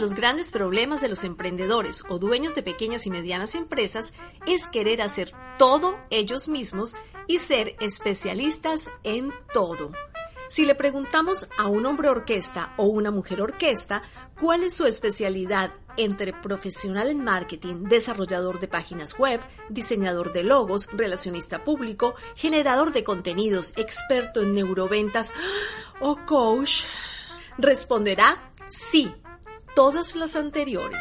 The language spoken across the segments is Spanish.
los grandes problemas de los emprendedores o dueños de pequeñas y medianas empresas es querer hacer todo ellos mismos y ser especialistas en todo. Si le preguntamos a un hombre orquesta o una mujer orquesta cuál es su especialidad entre profesional en marketing, desarrollador de páginas web, diseñador de logos, relacionista público, generador de contenidos, experto en neuroventas o coach, responderá sí, todas las anteriores.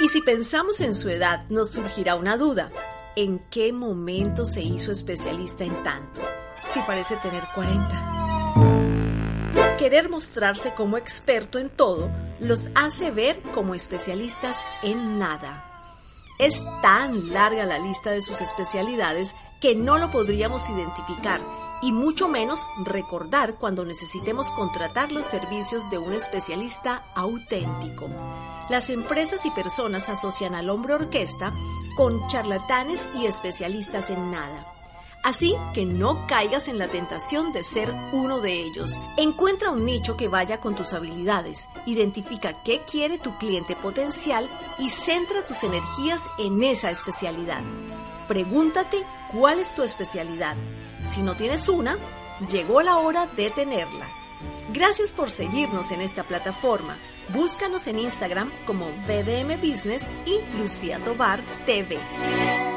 Y si pensamos en su edad, nos surgirá una duda. ¿En qué momento se hizo especialista en tanto? Si parece tener 40. Querer mostrarse como experto en todo los hace ver como especialistas en nada. Es tan larga la lista de sus especialidades que no lo podríamos identificar y mucho menos recordar cuando necesitemos contratar los servicios de un especialista auténtico. Las empresas y personas asocian al hombre orquesta con charlatanes y especialistas en nada. Así que no caigas en la tentación de ser uno de ellos. Encuentra un nicho que vaya con tus habilidades, identifica qué quiere tu cliente potencial y centra tus energías en esa especialidad. Pregúntate cuál es tu especialidad. Si no tienes una, llegó la hora de tenerla. Gracias por seguirnos en esta plataforma. Búscanos en Instagram como BDM Business y Lucía Tobar TV.